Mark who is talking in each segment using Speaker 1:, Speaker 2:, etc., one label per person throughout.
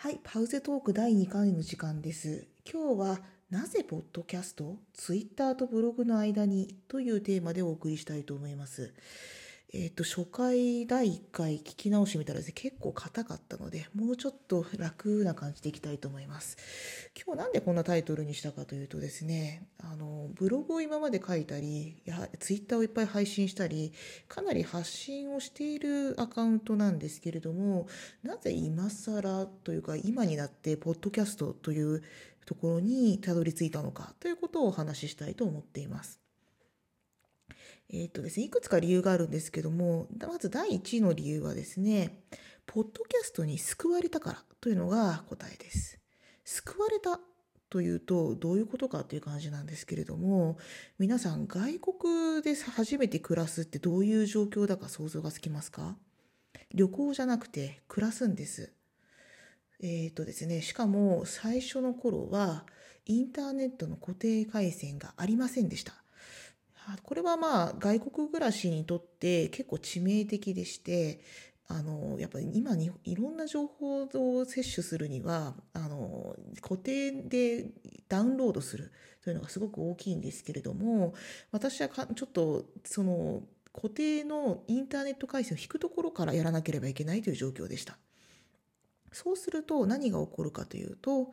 Speaker 1: はい、パウゼトーク第2回の時間です。今日はなぜポッドキャスト、ツイッターとブログの間にというテーマでお送りしたいと思います。えっ、と、初回第1回聞き直してみたらですね、結構硬かったので、もうちょっと楽な感じでいきたいと思います。今日なんでこんなタイトルにしたかというとですね、あの、ブログを今まで書いたり、やツイッターをいっぱい配信したり、かなり発信をしているアカウントなんですけれども、なぜ今更というか今になってポッドキャストというところにたどり着いたのかということをお話ししたいと思っています。えっ、とですね、いくつか理由があるんですけども、まず第一の理由はですね、ポッドキャストに救われたからというのが答えです。救われたというとどういうことかという感じなんですけれども、皆さん外国で初めて暮らすってどういう状況だか想像がつきますか？旅行じゃなくて暮らすんです。えっ、とですね、しかも最初の頃はインターネットの固定回線がありませんでした。これはまあ外国暮らしにとって結構致命的でして、あのやっぱり今にいろんな情報を摂取するにはあの固定でダウンロードするというのがすごく大きいんですけれども私はちょっとその固定のインターネット回線を引くところからやらなければいけないという状況でした。そうすると何が起こるかというと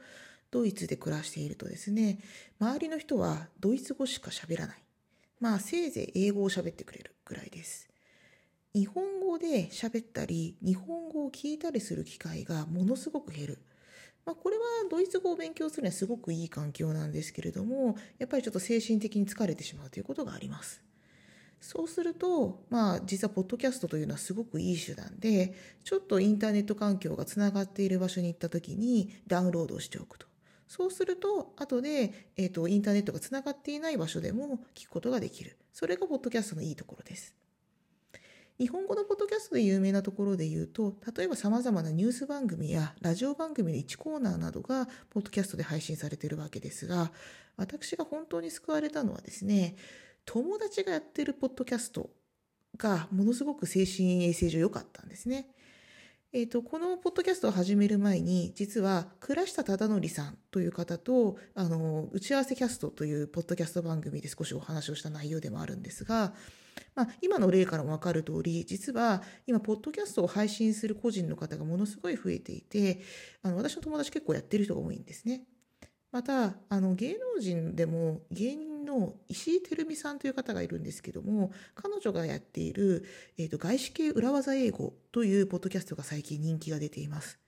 Speaker 1: ドイツで暮らしているとですね周りの人はドイツ語しか喋らない。まあせいぜい英語を喋ってくれるぐらいです。日本語で喋ったり日本語を聞いたりする機会がものすごく減る。まあ、これはドイツ語を勉強するにはすごくいい環境なんですけれどもやっぱりちょっと精神的に疲れてしまうということがあります。そうすると、まあ、実はポッドキャストというのはすごくいい手段でちょっとインターネット環境がつながっている場所に行った時にダウンロードしておくと。そうすると、後で、えっ、ー、と、インターネットがつながっていない場所でも聞くことができる。それがポッドキャストのいいところです。日本語のポッドキャストで有名なところで言うと、例えば様々なニュース番組やラジオ番組の1コーナーなどがポッドキャストで配信されているわけですが、私が本当に救われたのはですね、友達がやってるポッドキャストがものすごく精神衛生上良かったんですね。えーと、このポッドキャストを始める前に実は倉下忠則さんという方とあの打ち合わせキャストというポッドキャスト番組で少しお話をした内容でもあるんですが、まあ、今の例からも分かる通り実は今ポッドキャストを配信する個人の方がものすごい増えていてあの私の友達結構やってる人が多いんですね。またあの芸能人でも芸人の石井てるみさんという方がいるんですけども彼女がやっている、えーと、外資系裏技英語というポッドキャストが最近人気が出ています。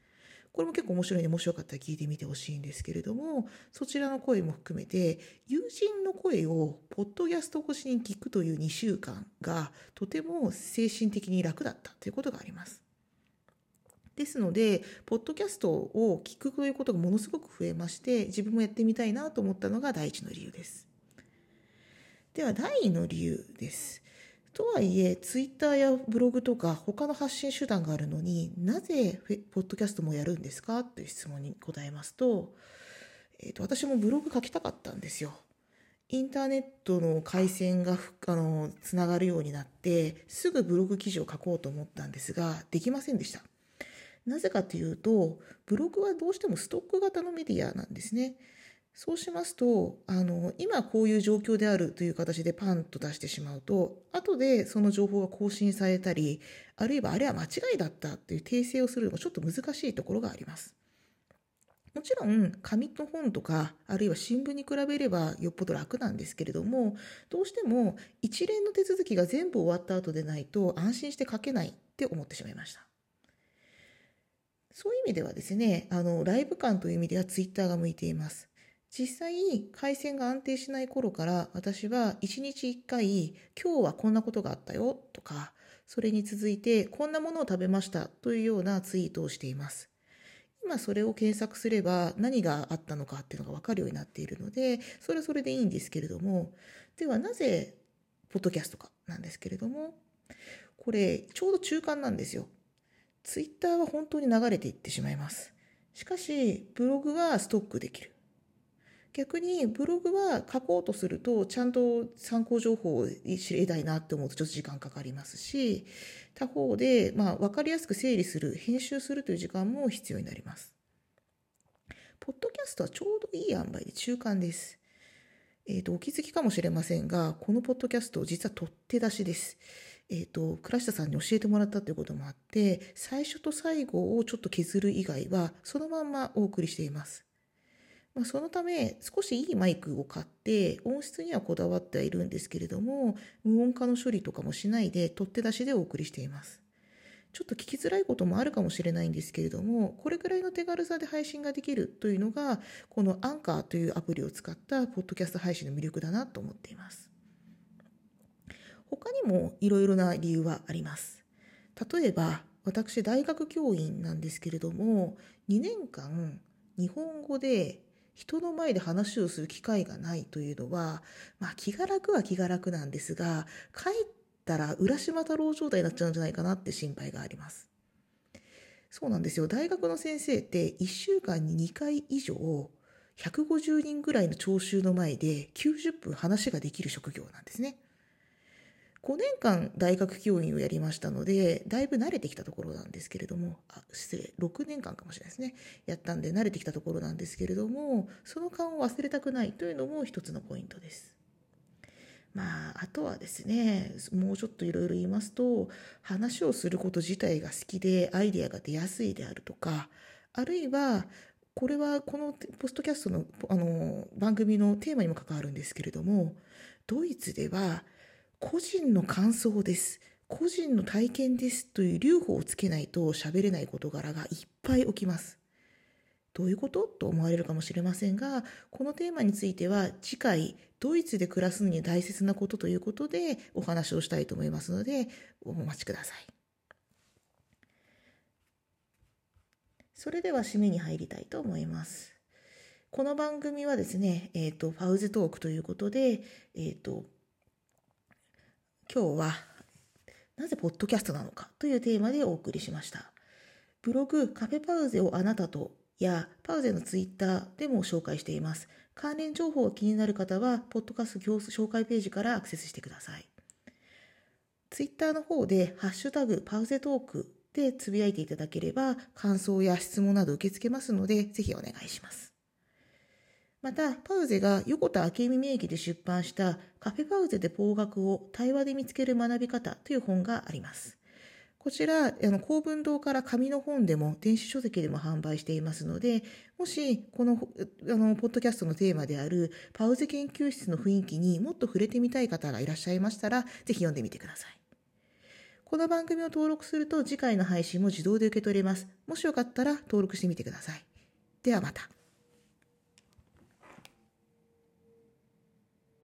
Speaker 1: これも結構面白いので面白かったら聞いてみてほしいんですけれどもそちらの声も含めて友人の声をポッドキャスト越しに聞くという2週間がとても精神的に楽だったということがあります。ですので、ポッドキャストを聞くということがものすごく増えまして、自分もやってみたいなと思ったのが第一の理由です。では、第二の理由です。とはいえ、ツイッターやブログとか他の発信手段があるのになぜポッドキャストもやるんですか？という質問に答えますと、えー、と私もブログ書きたかったんですよ。インターネットの回線があのつながるようになってすぐブログ記事を書こうと思ったんですができませんでした。なぜかというと、ブログはどうしてもストック型のメディアなんですね。そうしますと、あの、今こういう状況であるという形でパンと出してしまうと、後でその情報が更新されたり、あるいはあれは間違いだったという訂正をするのがちょっと難しいところがあります。もちろん、紙の本とか、あるいは新聞に比べればよっぽど楽なんですけれども、どうしても一連の手続きが全部終わった後でないと安心して書けないって思ってしまいました。そういう意味ではですね、あの、ライブ感という意味ではツイッターが向いています。実際、回線が安定しない頃から私は1日1回、今日はこんなことがあったよとか、それに続いてこんなものを食べましたというようなツイートをしています。今それを検索すれば何があったのかっていうのが分かるようになっているので、それはそれでいいんですけれども、ではなぜ、ポッドキャストかなんですけれども、これ、ちょうど中間なんですよ。ツイッターは本当に流れていってしまいます。しかし、ブログはストックできる。逆にブログは書こうとするとちゃんと参考情報を知りたいなって思うとちょっと時間かかりますし他方で、まあ、分かりやすく整理する編集するという時間も必要になります。ポッドキャストはちょうどいい塩梅で中間です。えっ、ー、と、お気づきかもしれませんが、このポッドキャスト実は取って出しです。えっ、ー、と、倉下さんに教えてもらったということもあって、最初と最後をちょっと削る以外は、そのまんまお送りしています。まあ、そのため、少しいいマイクを買って、音質にはこだわってはいるんですけれども、無音化の処理とかもしないで、取って出しでお送りしています。ちょっと聞きづらいこともあるかもしれないんですけれども、これくらいの手軽さで配信ができるというのが、このアンカーというアプリを使ったポッドキャスト配信の魅力だなと思っています。他にもいろいろな理由はあります。例えば、私大学教員なんですけれども、2年間日本語で人の前で話をする機会がないというのは、まあ気が楽は気が楽なんですが、帰ったら浦島太郎状態になっちゃうんじゃないかなって心配があります。そうなんですよ。大学の先生って1週間に2回以上150人ぐらいの聴衆の前で90分話ができる職業なんですね。5年間大学教員をやりましたので、だいぶ慣れてきたところなんですけれども、あ、失礼、6年間かもしれないですね。やったんで慣れてきたところなんですけれども、その勘を忘れたくないというのも一つのポイントです。まあ、あとはですね、もうちょっといろいろ言いますと、話をすること自体が好きでアイデアが出やすいであるとか、あるいは、これはこのポストキャストのあの番組のテーマにも関わるんですけれども、ドイツでは個人の感想です。個人の体験ですという留保をつけないと喋れない事柄がいっぱい起きます。どういうことと思われるかもしれませんが、このテーマについては次回、ドイツで暮らすのに大切なことということでお話をしたいと思いますので、お待ちください。それでは締めに入りたいと思います。この番組はですね、えっ、ー、と、パウズトークということで、えっ、ー、と、今日はなぜポッドキャストなのかというテーマでお送りしました。ブログカフェパウゼをあなたとやパウゼのツイッターでも紹介しています。関連情報が気になる方は、ポッドキャスト紹介ページからアクセスしてください。ツイッターの方で、ハッシュタグパウゼトークでつぶやいていただければ、感想や質問など受け付けますので、ぜひお願いします。また、パウゼが横田明美名義で出版したカフェパウゼで方角を対話で見つける学び方という本があります。こちら、あの、公文堂から紙の本でも、電子書籍でも販売していますので、もし、この、あの、ポッドキャストのテーマである、パウゼ研究室の雰囲気にもっと触れてみたい方がいらっしゃいましたら、ぜひ読んでみてください。この番組を登録すると、次回の配信も自動で受け取れます。もしよかったら、登録してみてください。ではまた。